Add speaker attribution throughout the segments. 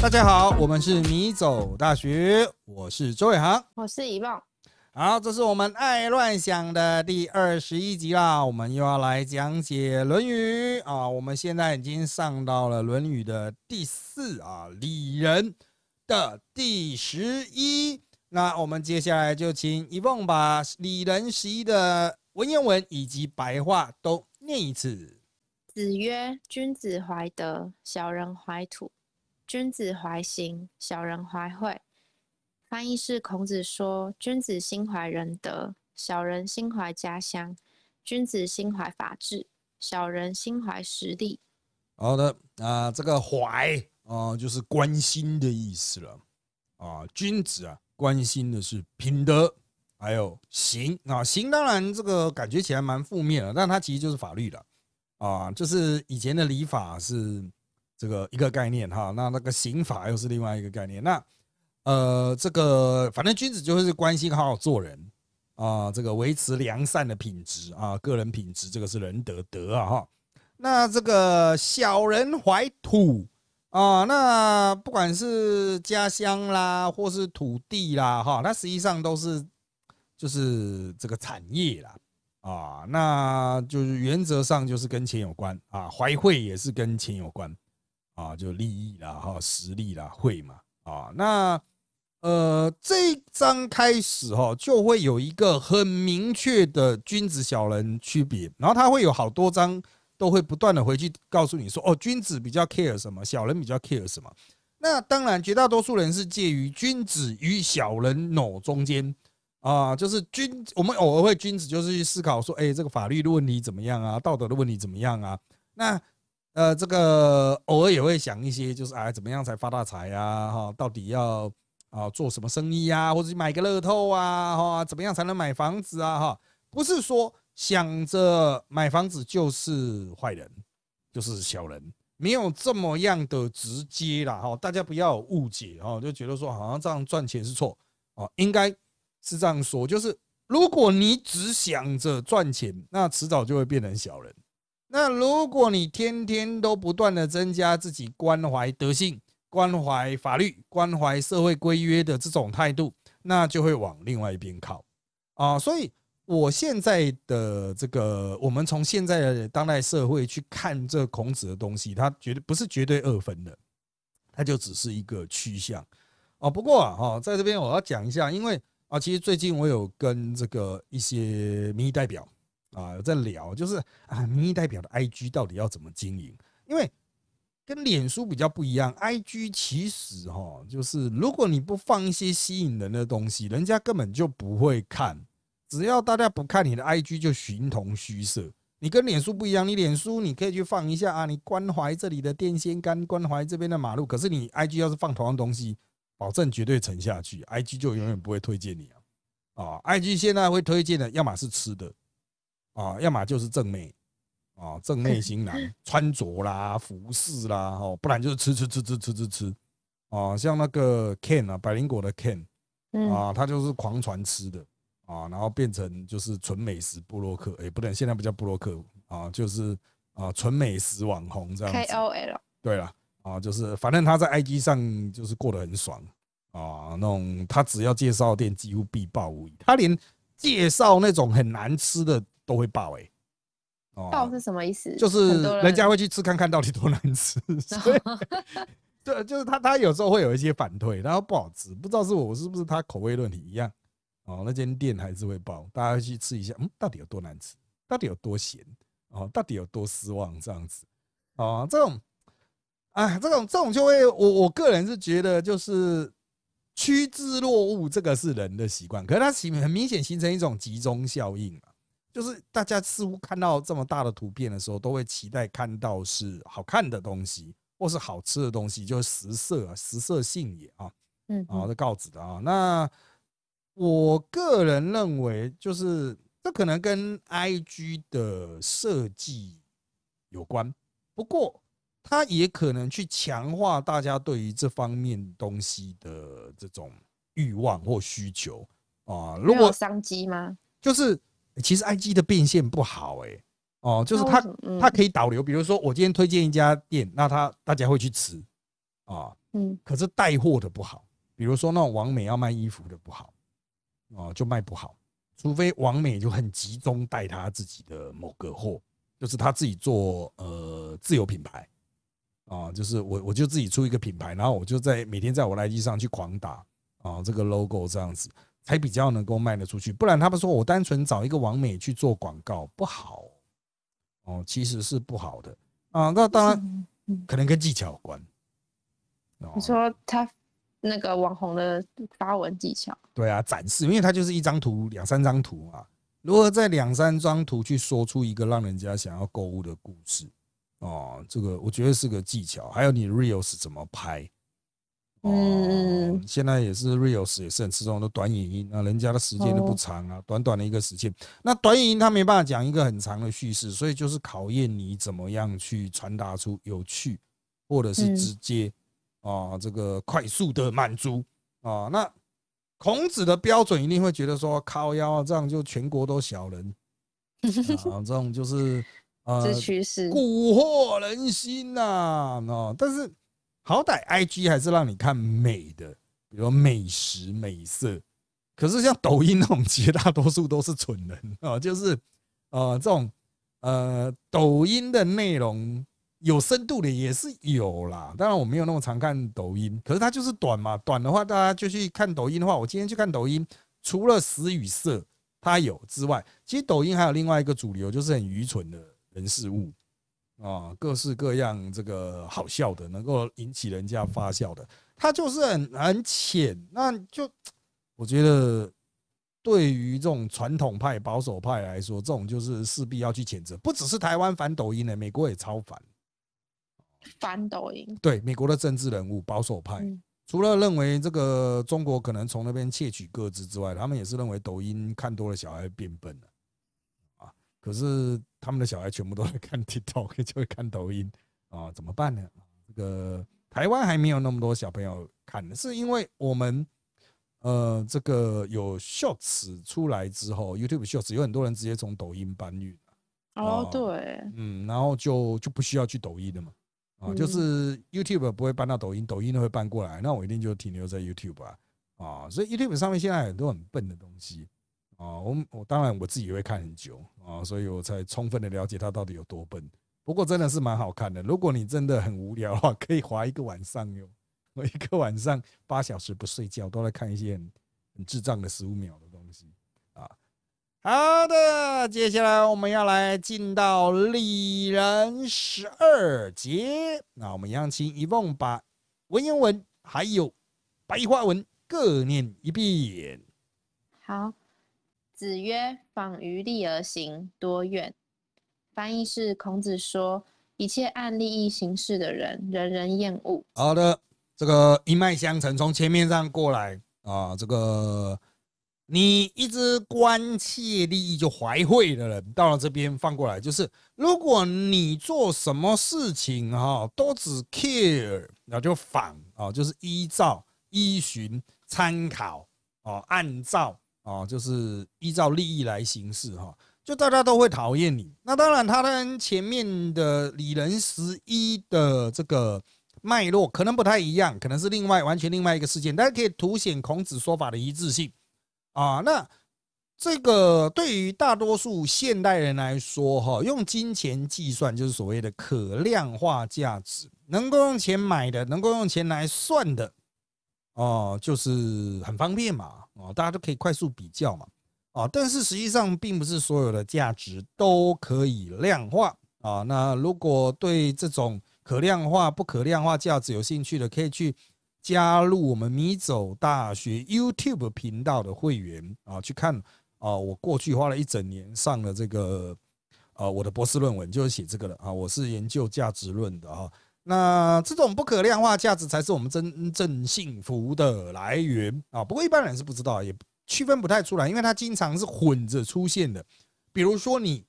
Speaker 1: 大家好，我们是迷走大学，我是周伟航，
Speaker 2: 我是遗忘。
Speaker 1: 好，这是我们爱乱想的第二十一集啦，我们又要来讲解《论语》啊。我们现在已经上到了《论语》的第四啊，礼仁的第十一。那我们接下来就请一梦把礼仁十一的文言文以及白话都念一次。
Speaker 2: 子曰：“君子怀德，小人怀土；君子怀行，小人怀惠。”翻译是孔子说：“君子心怀仁德，小人心怀家乡；君子心怀法治，小人心怀实力。”
Speaker 1: 好的啊，这个怀啊，就是关心的意思了啊。君子啊，关心的是品德，还有行啊。行当然这个感觉起来蛮负面的，但它其实就是法律了啊。就是以前的礼法是这个一个概念哈，那那个刑法又是另外一个概念。那呃，这个反正君子就是关心好好做人啊，这个维持良善的品质啊，个人品质，这个是仁德德啊哈。那这个小人怀土啊，那不管是家乡啦，或是土地啦哈，它实际上都是就是这个产业啦啊，那就是原则上就是跟钱有关啊，怀惠也是跟钱有关啊，就利益啦哈，实力啦，会嘛啊，那。呃，这一章开始哈，就会有一个很明确的君子小人区别，然后他会有好多章都会不断的回去告诉你说，哦，君子比较 care 什么，小人比较 care 什么。那当然，绝大多数人是介于君子与小人 no 中间啊，就是君，我们偶尔会君子就是去思考说，哎，这个法律的问题怎么样啊，道德的问题怎么样啊？那呃，这个偶尔也会想一些，就是哎，怎么样才发大财呀？哈，到底要。啊，做什么生意呀，或者买个乐透啊，哈，怎么样才能买房子啊？哈，不是说想着买房子就是坏人，就是小人，没有这么样的直接啦，哈，大家不要误解哦，就觉得说好像这样赚钱是错啊，应该是这样说，就是如果你只想着赚钱，那迟早就会变成小人。那如果你天天都不断的增加自己关怀德性。关怀法律、关怀社会规约的这种态度，那就会往另外一边靠啊。所以，我现在的这个，我们从现在的当代社会去看这孔子的东西，它绝对不是绝对二分的，它就只是一个趋向啊。不过啊，哈，在这边我要讲一下，因为啊，其实最近我有跟这个一些民意代表啊有在聊，就是啊，民意代表的 IG 到底要怎么经营，因为。跟脸书比较不一样，IG 其实哈，就是如果你不放一些吸引人的东西，人家根本就不会看。只要大家不看你的 IG，就形同虚设。你跟脸书不一样，你脸书你可以去放一下啊，你关怀这里的电线杆，关怀这边的马路。可是你 IG 要是放同样东西，保证绝对沉下去，IG 就永远不会推荐你啊。啊，IG 现在会推荐的，要么是吃的啊，要么就是正妹。啊，正妹型男 穿着啦、服饰啦，哦，不然就是吃吃吃吃吃吃吃，啊，像那个 Ken 啊，百灵果的 Ken，啊，他就是狂传吃的，啊，然后变成就是纯美食布洛克，哎，不能现在不叫布洛克，啊，就是啊，纯美食网红这样子。
Speaker 2: KOL。
Speaker 1: 对了，啊，就是反正他在 IG 上就是过得很爽，啊，那种他只要介绍店几乎必爆无疑，他连介绍那种很难吃的都会爆，哎。
Speaker 2: 爆是什么意思？
Speaker 1: 就是人家会去吃看看到底多难吃，所以对，就是他他有时候会有一些反推，然后不好吃，不知道是我是不是他口味问题一样哦。那间店还是会爆，大家去吃一下，嗯，到底有多难吃，到底有多咸哦，到底有多失望这样子哦？这种啊，这种这种就会，我我个人是觉得就是趋之若鹜，这个是人的习惯，可是它形很明显形成一种集中效应就是大家似乎看到这么大的图片的时候，都会期待看到是好看的东西，或是好吃的东西，就是食色啊，食色性也啊，嗯，啊，这告子的啊。那我个人认为，就是这可能跟 I G 的设计有关，不过它也可能去强化大家对于这方面东西的这种欲望或需求啊。如果
Speaker 2: 商机吗？
Speaker 1: 就是。其实 I G 的变现不好哎，哦，就是它它可以导流，比如说我今天推荐一家店，那他大家会去吃啊，
Speaker 2: 嗯
Speaker 1: 可是带货的不好，比如说那种王美要卖衣服的不好，哦，就卖不好。除非王美就很集中带他自己的某个货，就是他自己做呃自有品牌啊，就是我我就自己出一个品牌，然后我就在每天在我 IG 上去狂打啊这个 logo 这样子，才比较能够卖得出去。不然他们说我单纯找一个王美去做广告不好哦，其实是不好的啊。那当然
Speaker 2: 嗯
Speaker 1: 可能跟技巧有关。哦
Speaker 2: 你说他那个网红的发文技巧，
Speaker 1: 对啊，展示，因为他就是一张图、两三张图嘛。如何在两三张图去说出一个让人家想要购物的故事，哦，这个我觉得是个技巧。还有你 reels 怎么拍，哦
Speaker 2: 嗯，
Speaker 1: 现在也是 reels 也是很吃重的短影音啊，人家的时间都不
Speaker 2: 哦。
Speaker 1: 长啊，短短的一个时间，那短影音它没办法讲一个很长的叙事，所以就是考验你怎么样去传达出有趣或者是
Speaker 2: 嗯。
Speaker 1: 直接啊，这个快速的满足。啊。那孔子的标准一定会觉得说，靠腰这样就全国都小人。啊，这种就是啊
Speaker 2: 这趋势，
Speaker 1: 蛊惑人心呐、哦，但是好歹 I G 还是让你看美的，比如美食美色。可是像抖音那种，绝大多数都是蠢人啊、就是呃这种呃抖音的内容有深度的也是有啦。当然我没有那么常看抖音，可是它就是短嘛，短的话大家就去看抖音的话，我今天去看抖音，除了食与色它有之外，其实抖音还有另外一个主流，就是很愚蠢的人事物啊，各式各样这个好笑的，能够引起人家发笑的，它就是很很浅，那就我觉得对于这种传统派、保守派来说，这种就是势必要去谴责，不只是台湾反抖音的，美国也超反。
Speaker 2: 反抖音，
Speaker 1: 对美国的政治人物保守派，
Speaker 2: 嗯
Speaker 1: 除了认为这个中国可能从那边窃取各自之外，他们也是认为抖音看多了小孩变笨了啊。可是他们的小孩全部都在看 TikTok，就会看抖音。啊，怎么办呢？这个台湾还没有那么多小朋友看，是因为我们呃这个有 Shorts 出来之后，YouTube Shorts 有很多人直接从抖音搬运
Speaker 2: 哦
Speaker 1: 哦，
Speaker 2: 对，
Speaker 1: 嗯，然后就就不需要去抖音了嘛。啊，就
Speaker 2: 嗯
Speaker 1: 是 YouTube 不会搬到抖音，抖音会搬过来，那我一定就停留在 YouTube 啊。啊，所以 YouTube 上面现在很多很笨的东西啊，我我当然我自己也会看很久啊，所以我才充分的了解它到底有多笨。不过真的是蛮好看的，如果你真的很无聊的话，可以划一个晚上哟，我一个晚上八小时不睡觉都在看一些很智障的十五秒的东西啊。好的，接下来我们要来进到里人十二节。那我们一样请一梦把文言文还有白话文各念一遍。
Speaker 2: 好。子曰：“访于利而行，多怨。”翻译是孔子说：“一切按利益行事的人，人人厌恶。
Speaker 1: 好的，这个一脉相承，从前面上过来啊，这个你一直关切利益就怀惠的人，到了这边放过来，就是如果你做什么事情哈，都只 care，那就仿啊，就是依照、依循、参考啊，按照啊，就是依照利益来行事哈。就大家都会讨厌你。那当然，他跟前面的李仁十一的这个脉络可能不太一样，可能是另外完全另外一个事件，但是可以凸显孔子说法的一致性啊。那这个对于大多数现代人来说，哈，用金钱计算就是所谓的可量化价值，能够用钱买的，能够用钱来算的，哦，就是很方便嘛，哦，大家都可以快速比较嘛。啊，但是实际上并不是所有的价值都可以量化啊。那如果对这种可量化、不可量化价值有兴趣的，可以去加入我们米走大学 YouTube 频道的会员啊，去看啊。我过去花了一整年上了这个啊，我的博士论文就是写这个的啊。我是研究价值论的啊。那这种不可量化价值才是我们真正幸福的来源啊。不过一般人是不知道，也。区分不太出来，因为它经常是混着出现的。比如说，你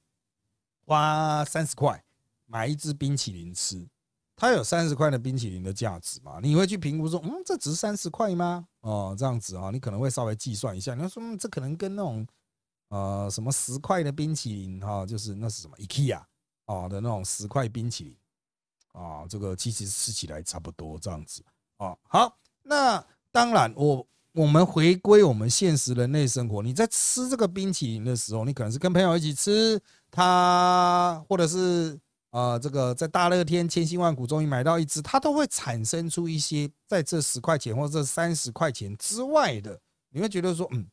Speaker 1: 花三十块买一支冰淇淋吃，它有三十块的冰淇淋的价值嘛？你会去评估说，嗯，这值三十块吗？哦，这样子啊，你可能会稍微计算一下。你说，嗯，这可能跟那种呃什么十块的冰淇淋哈，就是那是什么 IKEA 哦的那种十块冰淇淋啊，这个其实吃起来差不多这样子啊，好，那当然，我我们回归我们现实人类生活，你在吃这个冰淇淋的时候，你可能是跟朋友一起吃，它或者是呃这个在大热天千辛万苦终于买到一只，它都会产生出一些在这十块钱或者这三十块钱之外的，你会觉得说，嗯。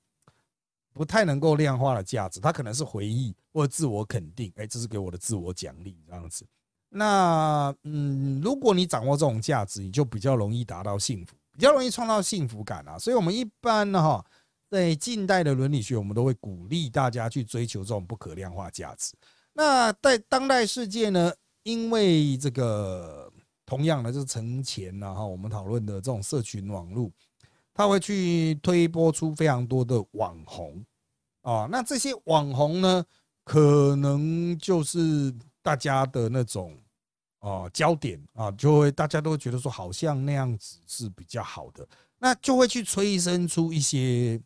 Speaker 1: 不太能够量化的价值，它可能是回忆或自我肯定，哎，这是给我的自我奖励这样子。那嗯，如果你掌握这种价值，你就比较容易达到幸福，比较容易创造幸福感啊。所以，我们一般呢，哈，在近代的伦理学，我们都会鼓励大家去追求这种不可量化价值。那在当代世界呢，因为这个同样的就是存钱呐，哈，我们讨论的这种社群网络。它会去推播出非常多的网红啊，那这些网红呢，可能就是大家的那种啊焦点啊，就会大家都觉得说，好像那样子是比较好的，那就会去催生出一些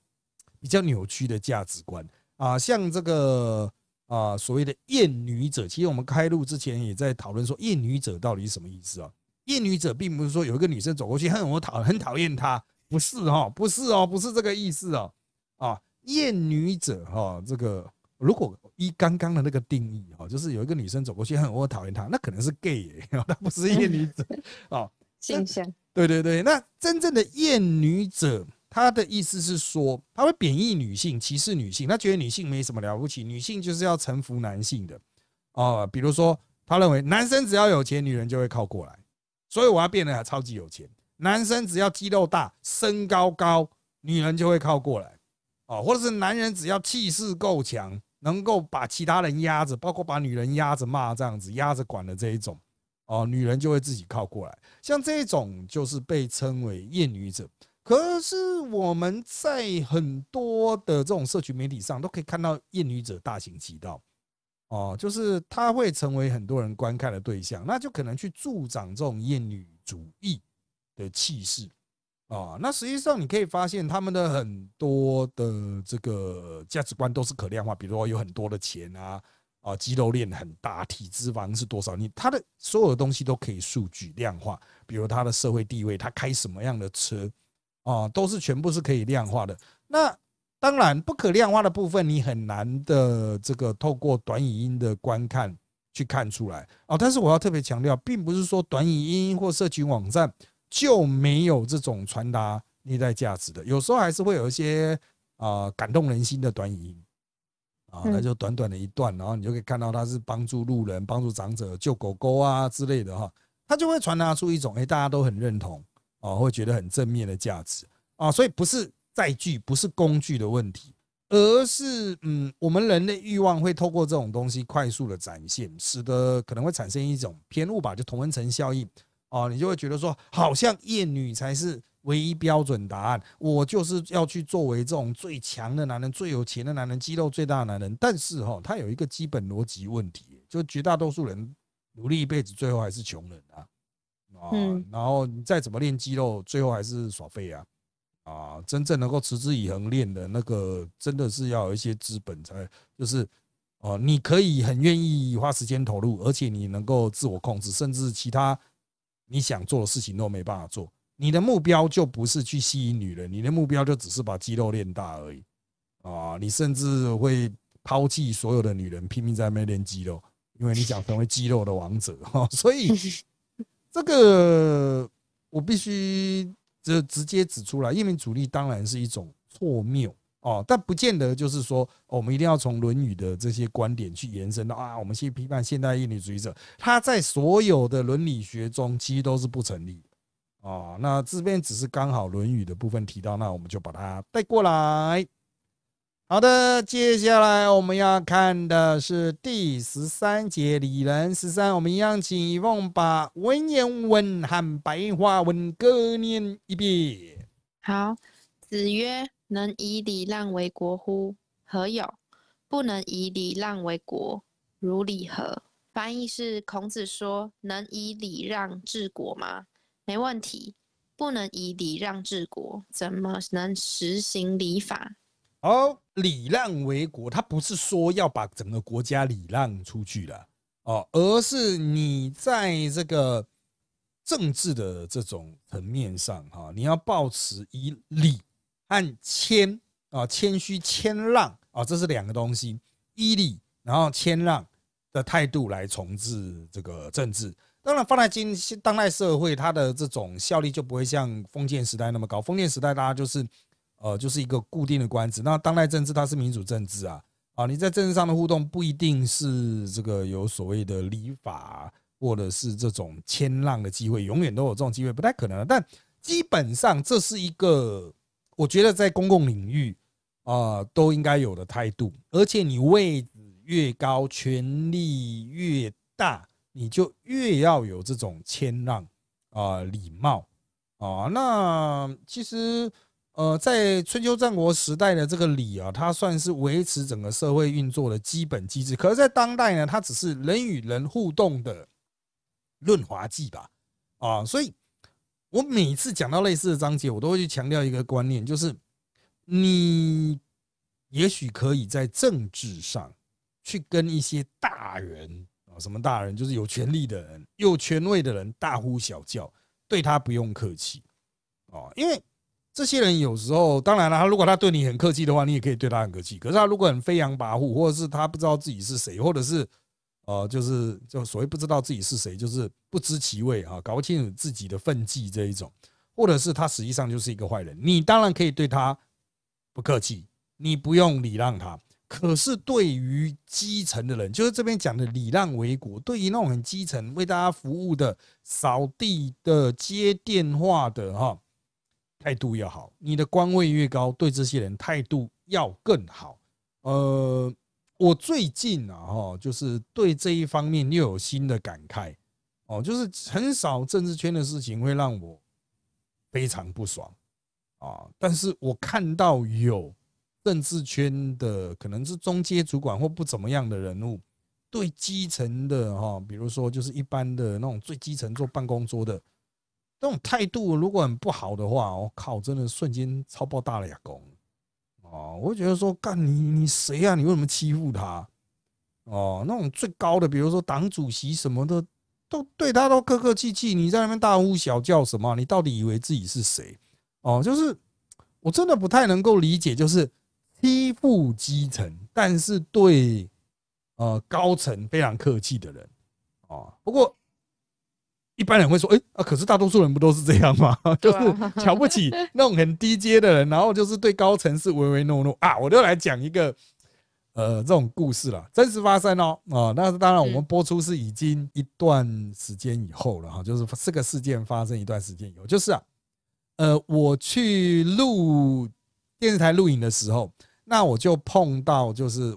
Speaker 1: 比较扭曲的价值观啊，像这个啊所谓的厌女者，其实我们开录之前也在讨论说，厌女者到底是什么意思啊？厌女者并不是说有一个女生走过去，很我讨 很讨厌她。不是哈，不是哦，不是这个意思哦。啊，厌女者哈，这个如果依刚刚的那个定义哦，就是有一个女生走过去，很我讨厌她，那可能是 gay，她不是厌女者啊。
Speaker 2: 形象。
Speaker 1: 对对对，那真正的厌女者，她的意思是说，她会贬义女性，歧视女性，她觉得女性没什么了不起，女性就是要臣服男性的哦。比如说，她认为男生只要有钱，女人就会靠过来，所以我要变得超级有钱。男生只要肌肉大、身高高，女人就会靠过来，哦，或者是男人只要气势够强，能够把其他人压着，包括把女人压着骂这样子、压着管的这一种，哦，女人就会自己靠过来。像这种就是被称为厌女者。可是我们在很多的这种社群媒体上都可以看到厌女者大行其道，哦，就是他会成为很多人观看的对象，那就可能去助长这种厌女主义。的气势啊，那实际上你可以发现，他们的很多的这个价值观都是可量化，比如说有很多的钱啊，啊，肌肉链很大，体脂肪是多少，你他的所有的东西都可以数据量化，比如他的社会地位，他开什么样的车啊，都是全部是可以量化的。那当然不可量化的部分，你很难的这个透过短语音的观看去看出来啊。但是我要特别强调，并不是说短语音或社群网站。就没有这种传达内在价值的，有时候还是会有一些啊感动人心的短语音啊，那就短短的一段，然后你就可以看到他是帮助路人、帮助长者、救狗狗啊之类的哈，他就会传达出一种哎大家都很认同啊，会觉得很正面的价值啊，所以不是载具，不是工具的问题，而是嗯我们人的欲望会透过这种东西快速的展现，使得可能会产生一种偏误吧，就同温层效应。哦，你就会觉得说，好像厌女才是唯一标准答案。我就是要去作为这种最强的男人、最有钱的男人、肌肉最大的男人。但是哈，他有一个基本逻辑问题，就绝大多数人努力一辈子，最后还是穷人啊。啊，然后你再怎么练肌肉，最后还是耍废啊。啊，真正能够持之以恒练的那个，真的是要有一些资本才，就是哦，你可以很愿意花时间投入，而且你能够自我控制，甚至其他。你想做的事情都没办法做，你的目标就不是去吸引女人，你的目标就只是把肌肉练大而已啊！你甚至会抛弃所有的女人，拼命在那边练肌肉，因为你想成为肌肉的王者哈。所以 这个我必须这直接指出来，因为主力当然是一种错谬。哦，但不见得就是说，我们一定要从《论语》的这些观点去延伸到啊，我们去批判现代厌女主义者，他在所有的伦理学中其实都是不成立的。哦，那这边只是刚好《论语》的部分提到，那我们就把它带过来。好的，接下来我们要看的是第十三节礼人十三，我们一样请一凤把文言文和白话文各念一遍。
Speaker 2: 好，子曰。能以礼让为国乎？何有？不能以礼让为国，如礼何？翻译是孔子说：能以礼让治国吗？没问题。不能以礼让治国，怎么能实行礼法？
Speaker 1: 哦，礼让为国，他不是说要把整个国家礼让出去了哦，而是你在这个政治的这种层面上哈，你要保持以礼和谦啊谦虚谦让啊，这是两个东西，依礼然后谦让的态度来重置这个政治。当然，放在今当代社会，它的这种效力就不会像封建时代那么高。封建时代大家就是呃就是一个固定的官职，那当代政治它是民主政治啊啊，你在政治上的互动不一定是这个有所谓的礼法。或者是这种谦让的机会，永远都有这种机会，不太可能。但基本上这是一个，我觉得在公共领域啊都应该有的态度。而且你位置越高，权力越大，你就越要有这种谦让啊、礼貌啊。那其实呃，在春秋战国时代的这个礼啊，它算是维持整个社会运作的基本机制。可是，在当代呢，它只是人与人互动的。润滑剂吧，啊，所以我每次讲到类似的章节，我都会去强调一个观念，就是你也许可以在政治上去跟一些大人啊，什么大人，就是有权力的人、有权位的人大呼小叫，对他不用客气哦，因为这些人有时候，当然了，他如果他对你很客气的话，你也可以对他很客气。可是他如果很飞扬跋扈，或者是他不知道自己是谁，或者是。呃，就是就所谓不知道自己是谁，就是不知其位啊，搞不清楚自己的分际这一种，或者是他实际上就是一个坏人。你当然可以对他不客气，你不用礼让他。可是对于基层的人，就是这边讲的礼让为国，对于那种很基层为大家服务的、扫地的、接电话的哈，态度要好。你的官位越高，对这些人态度要更好。呃。我最近啊，哈，就是对这一方面又有新的感慨哦，就是很少政治圈的事情会让我非常不爽啊，但是我看到有政治圈的可能是中阶主管或不怎么样的人物，对基层的哈，比如说就是一般的那种最基层坐办公桌的那种态度，如果很不好的话，我靠，真的瞬间超爆大了牙弓。哦，我觉得说干你你谁呀？你为什么欺负他？哦，那种最高的，比如说党主席什么的，都对他都客客气气。你在那边大呼小叫什么？你到底以为自己是谁？哦，就是我真的不太能够理解，就是欺负基层，但是对呃高层非常客气的人。哦，不过。一般人会说：“哎啊，可是大多数人不都是这样吗？就是瞧不起那种很低阶的人，然后就是对高层是唯唯诺诺啊。”我就来讲一个呃这种故事了，真实发生哦啊。那当然，我们播出是已经一段时间以后了哈，就是这个事件发生一段时间以后，就是啊，呃，我去录电视台录影的时候，那我就碰到就是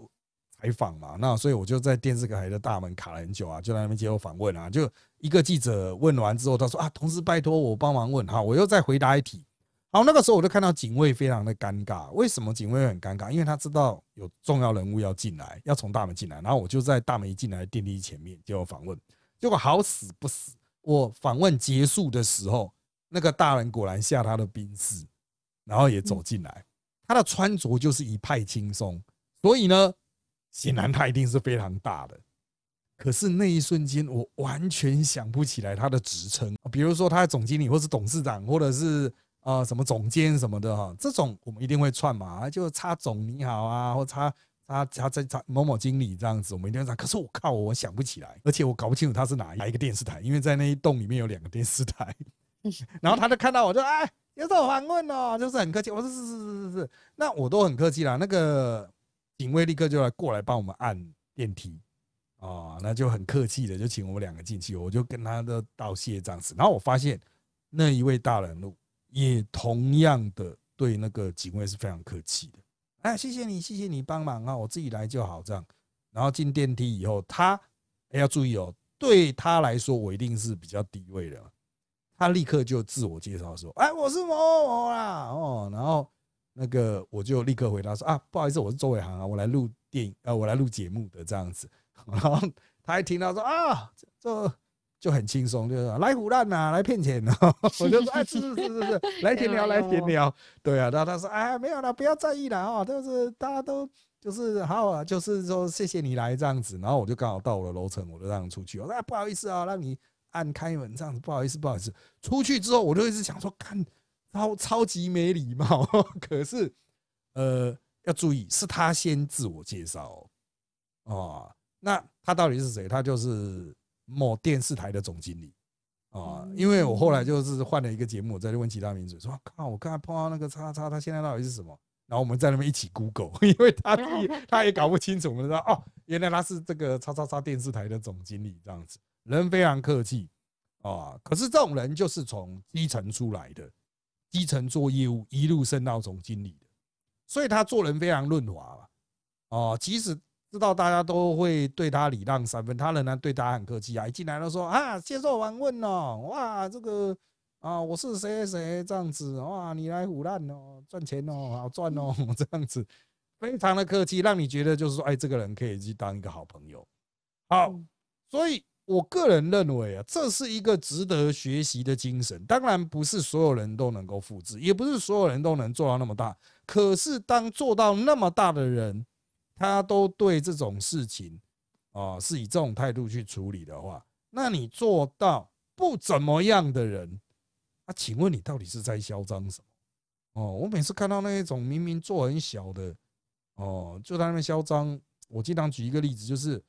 Speaker 1: 采访嘛，那所以我就在电视台的大门卡了很久啊，就在那边接受访问啊，就。一个记者问完之后，他说：“啊，同事拜托我帮忙问哈，我又再回答一题。”好，那个时候我就看到警卫非常的尴尬。为什么警卫很尴尬？因为他知道有重要人物要进来，要从大门进来。然后我就在大门一进来电梯前面接受访问。结果好死不死，我访问结束的时候，那个大人果然下他的兵士，然后也走进来。他的穿着就是一派轻松，所以呢，显然他一定是非常大的。可是那一瞬间，我完全想不起来他的职称，比如说他的总经理，或是董事长，或者是呃什么总监什么的哈。这种我们一定会串嘛，就差总你好啊，或差差差在差某某经理这样子，我们一定要讲。可是我靠，我想不起来，而且我搞不清楚他是哪哪一个电视台，因为在那一栋里面有两个电视台。然后他就看到我就哎，有种访问哦，就是很客气。我说是是是是是，那我都很客气啦。那个警卫立刻就来过来帮我们按电梯。啊，那就很客气的，就请我们两个进去，我就跟他的道谢这样子。然后我发现那一位大人物也同样的对那个警卫是非常客气的。哎，谢谢你，谢谢你帮忙啊，我自己来就好这样。然后进电梯以后，他要注意哦，对他来说我一定是比较低位的。他立刻就自我介绍说：“哎，我是某某啦。”哦，然后那个我就立刻回答说：“啊，不好意思，我是周伟航啊，我来录电影，呃，我来录节目的这样子。”然后他还听到说啊，这就很轻松，就是来胡乱呐，来骗钱呢。我就说哎，是是是是是，来闲聊来闲聊。对啊，然后他说哎，没有了，不要在意了啊，就是大家都就是好啊，就是说谢谢你来这样子。然后我就刚好到我的楼层，我就让出去。我说哎，不好意思啊，让你按开门这样子，不好意思，不好意思。出去之后，我就一直想说，看超超级没礼貌。可是，呃，要注意，是他先自我介绍哦。那他到底是谁？他就是某电视台的总经理啊。因为我后来就是换了一个节目，我再问其他名嘴说，靠我刚才碰到那个叉叉，他现在到底是什么？然后我们在那边一起 Google，因为他他也搞不清楚，我们说哦，原来他是这个叉叉叉电视台的总经理这样子，人非常客气啊。可是这种人就是从基层出来的，基层做业务一路升到总经理的，所以他做人非常润滑哦，即使知道大家都会对他礼让三分，他仍然对大家很客气啊。一进来都说啊，接受访问哦，哇，这个。啊，我是谁谁这样子哇，你来胡乱哦，赚钱哦，好赚哦，这样子非常的客气，让你觉得就是说，哎，这个人可以去当一个好朋友。好，所以我个人认为啊，这是一个值得学习的精神。当然不是所有人都能够复制，也不是所有人都能做到那么大。可是当做到那么大的人，他都对这种事情啊是以这种态度去处理的话，那你做到不怎么样的人。啊，请问你到底是在嚣张什么？哦，我每次看到那一种明明做很小的，哦，就在那边嚣张。我经常举一个例子，就是，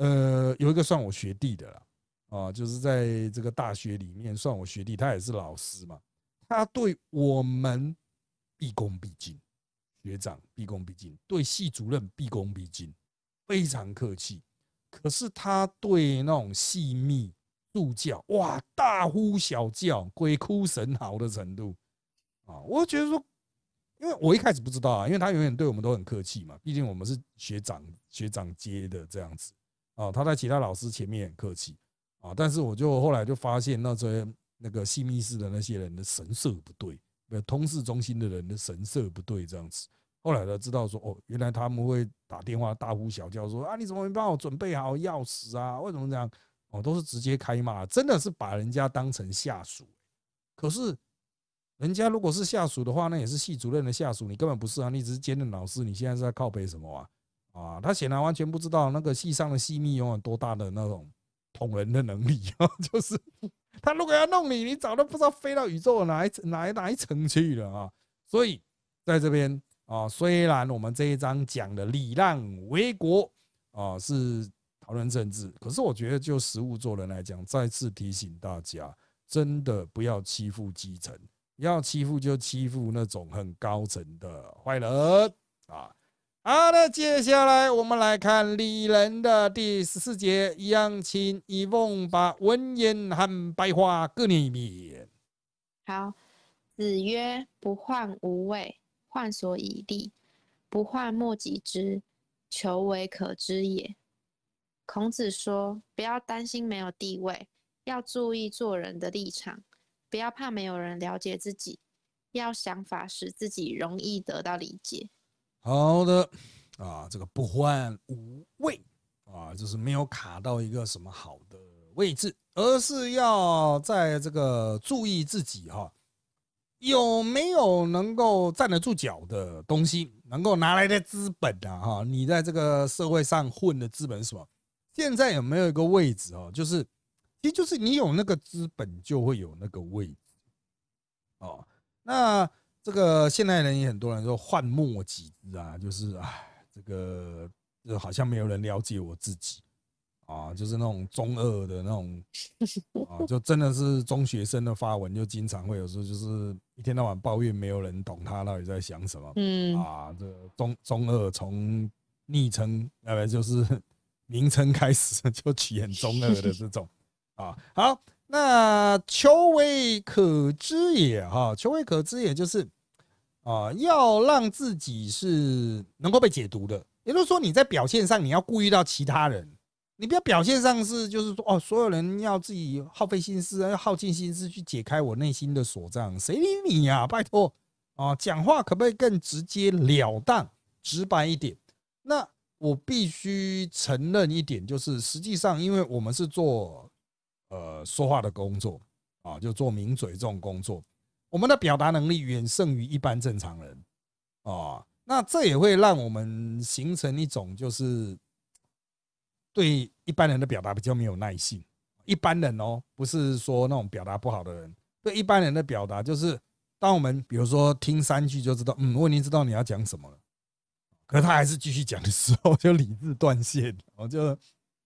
Speaker 1: 呃，有一个算我学弟的啦，啊，就是在这个大学里面算我学弟，他也是老师嘛，他对我们毕恭毕敬，学长毕恭毕敬，对系主任毕恭毕敬，非常客气。可是他对那种细密。助教哇，大呼小叫，鬼哭神嚎的程度啊！我觉得说，因为我一开始不知道啊，因为他永远对我们都很客气嘛，毕竟我们是学长学长接的这样子啊。他在其他老师前面很客气啊，但是我就后来就发现那些那个信密室的那些人的神色不对，有通事中心的人的神色不对这样子。后来才知道说，哦，原来他们会打电话大呼小叫说啊，你怎么没帮我准备好钥匙啊？为什么这样？哦，都是直接开骂，真的是把人家当成下属。可是，人家如果是下属的话，那也是系主任的下属，你根本不是啊，你只是兼任老师。你现在是在靠背什么啊？啊，他显然完全不知道那个戏上的戏密拥有多大的那种捅人的能力啊！就是他如果要弄你，你早都不知道飞到宇宙哪一哪哪一层去了啊！所以在这边啊，虽然我们这一章讲的礼让为国啊是。讨论政治，可是我觉得就实务做人来讲，再次提醒大家，真的不要欺负基层，要欺负就欺负那种很高层的坏人啊！好的，接下来我们来看礼人的第十四节，一样，请一凤把文言和白话各念一遍。
Speaker 2: 好，子曰：“不患无位，患所以立；不患莫及之，求为可知也。”孔子说：“不要担心没有地位，要注意做人的立场，不要怕没有人了解自己，要想法使自己容易得到理解。”
Speaker 1: 好的，啊，这个不患无位啊，就是没有卡到一个什么好的位置，而是要在这个注意自己哈，有没有能够站得住脚的东西，能够拿来的资本啊哈，你在这个社会上混的资本是什么？现在有没有一个位置哦？就是，其实就是你有那个资本，就会有那个位置哦。那这个现代人也很多人说幻莫己知啊，就是啊，这个就好像没有人了解我自己啊，就是那种中二的那种啊，就真的是中学生的发文，就经常会有时候就是一天到晚抱怨没有人懂他到底在想什么。嗯啊，这中中二从昵称呃就是。名称开始就起很中二的这种啊，好，那求为可知也哈，求为可知也就是啊，要让自己是能够被解读的，也就是说你在表现上你要顾虑到其他人，你不要表现上是就是说哦，所有人要自己耗费心思，要耗尽心思去解开我内心的锁障，谁理你呀？拜托啊，讲话可不可以更直接了当、直白一点？那。我必须承认一点，就是实际上，因为我们是做呃说话的工作啊，就做名嘴这种工作，我们的表达能力远胜于一般正常人啊。那这也会让我们形成一种，就是对一般人的表达比较没有耐性一般人哦，不是说那种表达不好的人，对一般人的表达就是，当我们比如说听三句就知道，嗯，我已经知道你要讲什么了，可是他还是继续讲的时候，就理智断线，我就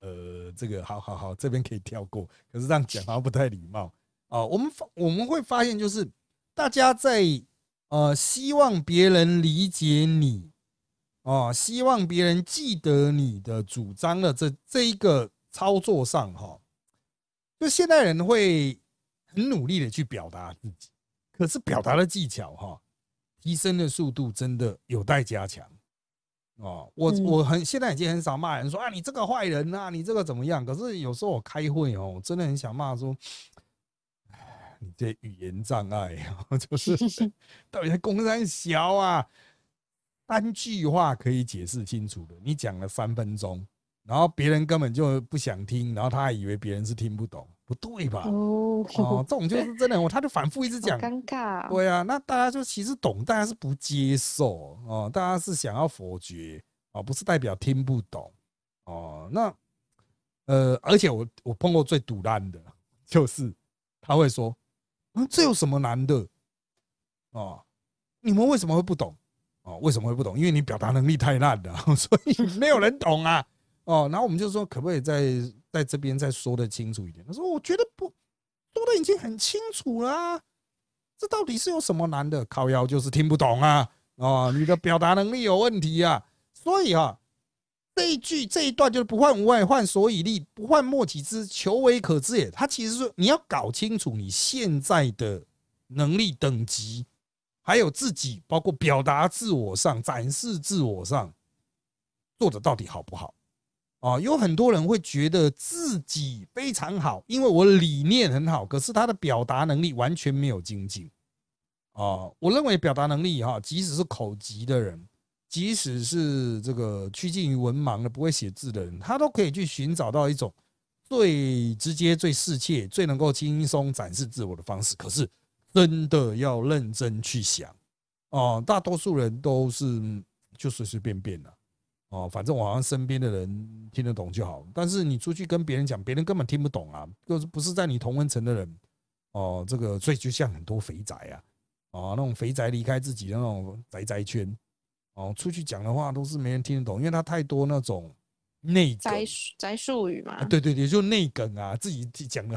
Speaker 1: 呃，这个好好好，这边可以跳过，可是这样讲好像不太礼貌啊。我们我们会发现，就是大家在呃希望别人理解你。哦，希望别人记得你的主张的这这一个操作上，哈，就现代人会很努力的去表达自己，可是表达的技巧，哈，提升的速度真的有待加强。哦，我我很现在已经很少骂人说啊，你这个坏人啊，你这个怎么样？可是有时候我开会哦，我真的很想骂说，你这语言障碍啊，就是 到底在公山小啊。单句话可以解释清楚的，你讲了三分钟，然后别人根本就不想听，然后他还以为别人是听不懂，不对吧？哦，这种就是真的，我他就反复一直 讲，
Speaker 2: 尴尬。
Speaker 1: 对啊，那大家就其实懂，大家是不接受哦，大家是想要否决哦，不是代表听不懂哦。那呃，而且我我碰过最堵烂的，就是他会说，嗯，这有什么难的？哦，你们为什么会不懂？哦，为什么会不懂？因为你表达能力太烂了，所以没有人懂啊。哦，然后我们就说，可不可以在在这边再说的清楚一点？他说，我觉得不说的已经很清楚了，这到底是有什么难的？靠腰就是听不懂啊。哦，你的表达能力有问题啊。所以啊，这一句这一段就是不患无外患所以立，不患莫己之求为可知也。他其实说你要搞清楚你现在的能力等级。还有自己，包括表达自我上、展示自我上，做的到底好不好？啊，有很多人会觉得自己非常好，因为我理念很好，可是他的表达能力完全没有精进。啊，我认为表达能力哈，即使是口疾的人，即使是这个趋近于文盲的、不会写字的人，他都可以去寻找到一种最直接、最适切、最能够轻松展示自我的方式。可是。真的要认真去想哦，大多数人都是就随随便便的哦，反正我好像身边的人听得懂就好。但是你出去跟别人讲，别人根本听不懂啊，就是不是在你同温层的人哦。这个所以就像很多肥宅啊，哦，那种肥宅离开自己的那种宅宅圈哦，出去讲的话都是没人听得懂，因为他太多那种。内宅
Speaker 2: 宅术语嘛？
Speaker 1: 对对对，就内梗啊，自己讲的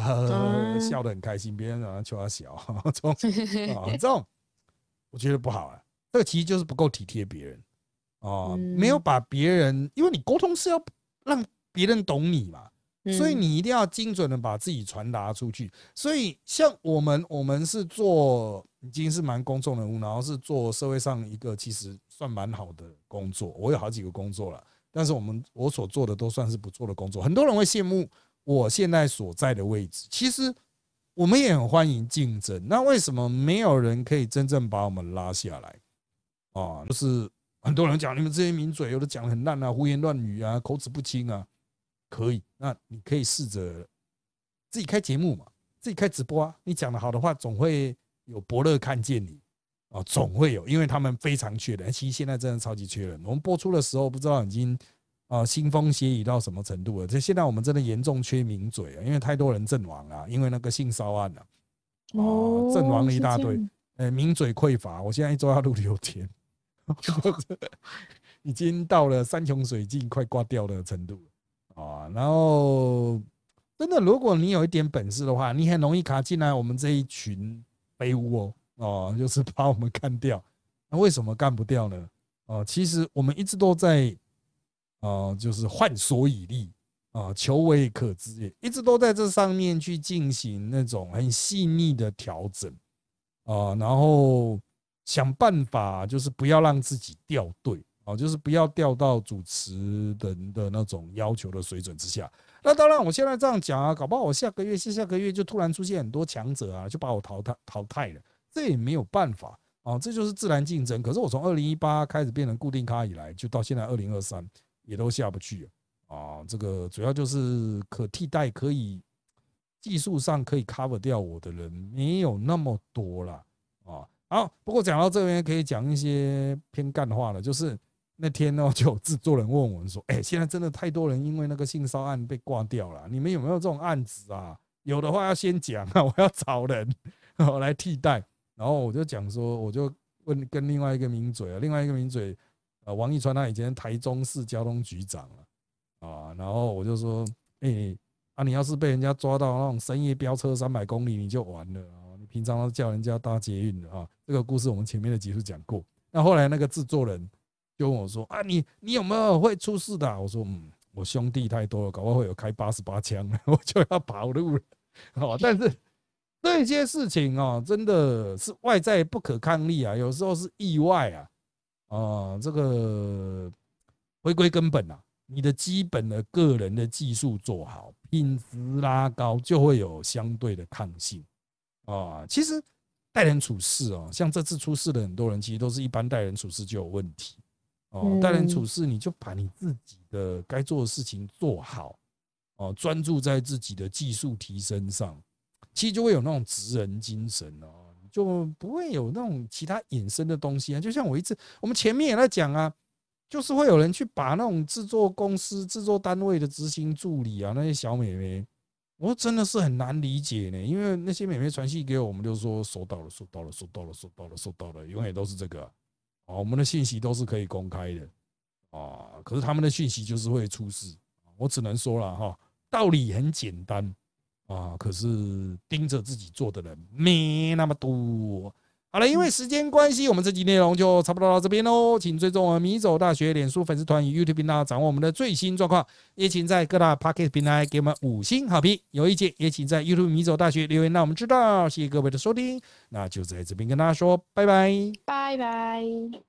Speaker 1: 笑得很开心，别人让他求他笑，这种这种我觉得不好啊。这个其实就是不够体贴别人啊，没有把别人，因为你沟通是要让别人懂你嘛，所以你一定要精准的把自己传达出去。所以像我们，我们是做已经是蛮公众人物，然后是做社会上一个其实算蛮好的工作。我有好几个工作了。但是我们我所做的都算是不错的工作，很多人会羡慕我现在所在的位置。其实我们也很欢迎竞争，那为什么没有人可以真正把我们拉下来？啊，就是很多人讲你们这些名嘴，有的讲很烂啊，胡言乱语啊，口齿不清啊。可以，那你可以试着自己开节目嘛，自己开直播啊。你讲的好的话，总会有伯乐看见你。啊，总会有，因为他们非常缺人。其实现在真的超级缺人。我们播出的时候，不知道已经啊腥风血雨到什么程度了。这现在我们真的严重缺名嘴啊，因为太多人阵亡啊，因为那个性骚案了，哦，阵亡了一大堆。呃，名嘴匮乏，我现在一周要录六天，已经到了山穷水尽、快挂掉的程度啊。然后，真的，如果你有一点本事的话，你很容易卡进来我们这一群废物哦。哦，就是把我们干掉，那为什么干不掉呢？哦，其实我们一直都在，啊，就是幻所以立啊，求为可知也，一直都在这上面去进行那种很细腻的调整啊，然后想办法就是不要让自己掉队啊，就是不要掉到主持人的那种要求的水准之下。那当然，我现在这样讲啊，搞不好我下个月、下下个月就突然出现很多强者啊，就把我淘汰淘汰了。这也没有办法啊，这就是自然竞争。可是我从二零一八开始变成固定咖以来，就到现在二零二三，也都下不去啊。这个主要就是可替代、可以技术上可以 cover 掉我的人没有那么多了啊。好，不过讲到这边可以讲一些偏干的话了，就是那天呢，就有制作人问我们说：“ 哎、现在真的太多人因为那个性骚案被挂掉了，你们有没有这种案子啊？有的话要先讲啊，我要找人我 来替代。”然后我就讲说，我就问跟另外一个名嘴啊，另外一个名嘴呃，王一川他以前台中市交通局长啊，啊，然后我就说：“哎、啊，你要是被人家抓到那种深夜飙车三百公里，你就完了！你平常都叫人家搭捷运的啊。”这个故事我们前面的集数讲过。那后来那个制作人就问我说：“啊，你你有没有会出事的啊、我说：“嗯，我兄弟太多了，搞不好会有开八十八枪，我就要跑路了。”哦，但是这些事情哦，真的是外在不可抗力啊，有时候是意外啊。啊，这个回归根本啊，你的基本的个人的技术做好，品质拉高，就会有相对的抗性啊。其实待人处事哦，像这次出事的很多人，其实都是一般待人处事就有问题哦。待人处事，你就把你自己的该做的事情做好哦，专注在自己的技术提升上，其实就会有那种职人精神哦。就不会有那种其他衍生的东西啊。就像我一直，我们前面也在讲啊，就是会有人去把那种制作公司、制作单位的执行助理啊，那些小美眉，我真的是很难理解呢。因为那些美眉传信给我们，就说收到了，收到了，收到了，收到了，收到了，永远都是这个啊。我们的信息都是可以公开的啊，可是他们的信息就是会出事。我只能说了哈，道理很简单。啊，可是盯着自己做的人没那么多。好了，因为时间关系，我们这集内容就差不多到这边喽。请追踪我们米走大学脸书粉丝团与 YouTube 频道，掌握我们的最新状况。也请在各大 Pocket 平台给我们五星好评。有意见也请在 YouTube 米走大学留言，让我们知道。谢谢各位的收听，那就在这边跟大家说拜拜。
Speaker 2: 拜拜。